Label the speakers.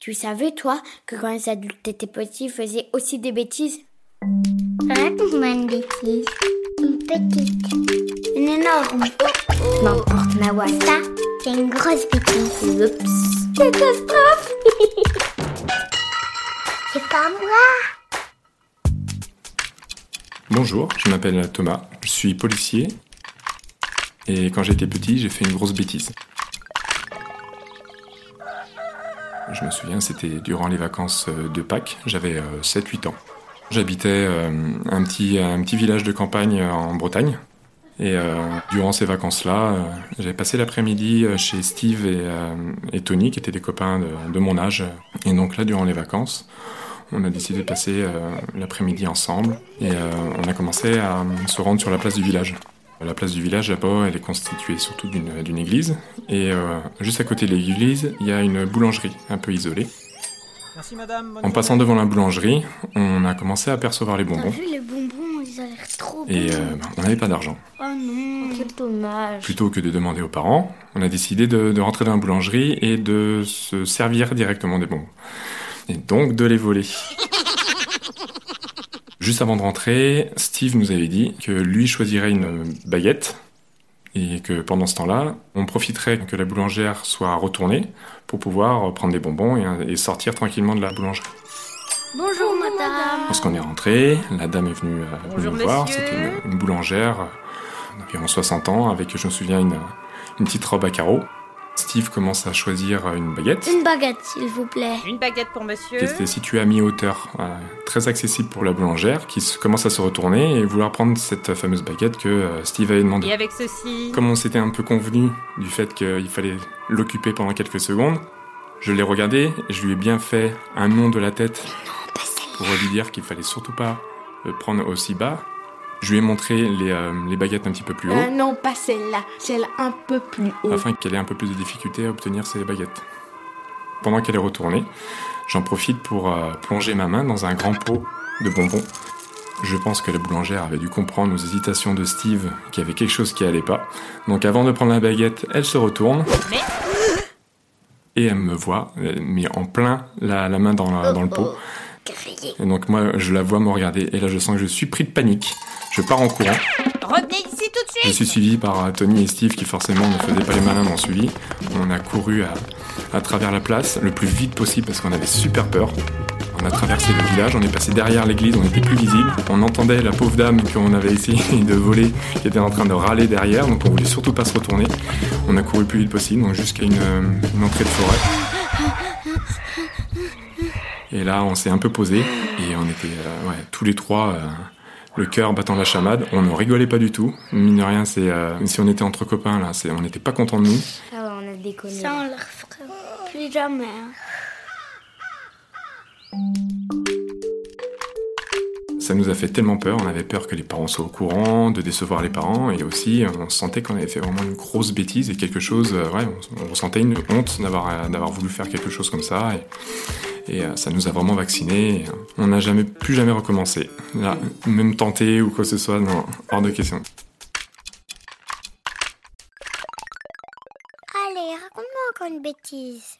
Speaker 1: Tu savais, toi, que quand les adultes étaient petits, ils faisaient aussi des bêtises?
Speaker 2: Raconte-moi une bêtise. Une petite.
Speaker 1: Une énorme.
Speaker 2: N'importe ma voix, ça, c'est une grosse bêtise.
Speaker 1: Oups.
Speaker 2: Catastrophe C'est pas moi
Speaker 3: Bonjour, je m'appelle Thomas, je suis policier et quand j'étais petit, j'ai fait une grosse bêtise. Je me souviens, c'était durant les vacances de Pâques, j'avais 7-8 ans. J'habitais euh, un, petit, un petit village de campagne en Bretagne. Et euh, durant ces vacances-là, euh, j'avais passé l'après-midi chez Steve et, Tony, qui étaient des copains de, mon âge. Et donc là, durant les vacances, on a décidé de passer l'après-midi ensemble. Et on a commencé à se rendre sur la place du village. La place du village, là-bas, elle est constituée surtout d'une église. Et juste à côté de l'église, il y a une boulangerie un peu isolée.
Speaker 4: Merci madame.
Speaker 3: En passant devant la boulangerie, on a commencé à percevoir les bonbons.
Speaker 1: T'as vu les bonbons, ils l'air trop.
Speaker 3: Et euh, on n'avait pas d'argent.
Speaker 1: Oh non, quel dommage.
Speaker 3: Plutôt que de demander aux parents, on a décidé de, de, rentrer dans la boulangerie et de se servir directement des bonbons. Et donc de les voler. Juste avant de rentrer, Steve nous avait dit que lui choisirait une baguette et que pendant ce temps-là, on profiterait que la boulangère soit retournée pour pouvoir prendre des bonbons et, sortir tranquillement de la boulangerie.
Speaker 1: Bonjour madame.
Speaker 3: Lorsqu'on est rentré, la dame est venue, euh, nous voir. C'était une, une, boulangère euh, d'environ 60 ans avec, je me souviens, une, une petite robe à carreaux. Steve commence à choisir une baguette.
Speaker 1: Une baguette, s'il vous plaît.
Speaker 4: Une baguette pour monsieur.
Speaker 3: Qui était située à mi-hauteur, euh, très accessible pour la boulangère, qui commence à se retourner et vouloir prendre cette fameuse baguette que euh, Steve avait demandé.
Speaker 4: Et avec ceci
Speaker 3: Comme on s'était un peu convenu du fait qu'il fallait l'occuper pendant quelques secondes, je l'ai regardé et je lui ai bien fait un nom de la tête pour lui dire qu'il fallait surtout pas le prendre aussi bas je lui ai montré les, euh, les baguettes un petit peu plus haut.
Speaker 1: Euh, non, pas celle-là, celle un peu plus haut.
Speaker 3: Afin qu'elle ait un peu plus de difficulté à obtenir ses baguettes. Pendant qu'elle est retournée, j'en profite pour euh, plonger ma main dans un grand pot de bonbons. Je pense que la boulangère avait dû comprendre aux hésitations de Steve qu'il y avait quelque chose qui allait pas. Donc avant de prendre la baguette, elle se retourne.
Speaker 4: Mais...
Speaker 3: Et elle me voit, mais en plein la, la main dans, la, dans le pot. Et donc moi, je la vois me regarder. Et là, je sens que je suis pris de panique. Je pars en courant.
Speaker 4: Revenez ici tout de suite
Speaker 3: Je suis suivi par Tony et Steve qui forcément ne faisaient pas les malins m'ont suivi. On a couru à, à, travers la place le plus vite possible parce qu'on avait super peur. On a traversé le village, on est passé derrière l'église, on était plus visible. On entendait la pauvre dame qu'on avait essayé de voler qui était en train de râler derrière, donc on voulait surtout pas se retourner. On a couru le plus vite possible, donc jusqu'à une, une entrée de forêt. Et là, on s'est un peu posé et on était euh, ouais, tous les trois, euh, le cœur battant la chamade. On ne rigolait pas du tout. Mine de rien, c'est euh, si on était entre copains là, on n'était pas contents de nous.
Speaker 1: Ah ouais, on a déconné.
Speaker 2: Ça, on le refera plus jamais. Hein.
Speaker 3: Ça nous a fait tellement peur, on avait peur que les parents soient au courant, de décevoir les parents, et aussi on sentait qu'on avait fait vraiment une grosse bêtise et quelque chose, ouais, on, ressentait une honte d'avoir d'avoir voulu faire quelque chose comme ça. Et, et ça nous a vraiment vaccinés. On n'a jamais plus jamais recommencé. Là, même tenté ou quoi que ce soit, non, hors de question.
Speaker 2: Allez, raconte-moi encore une bêtise.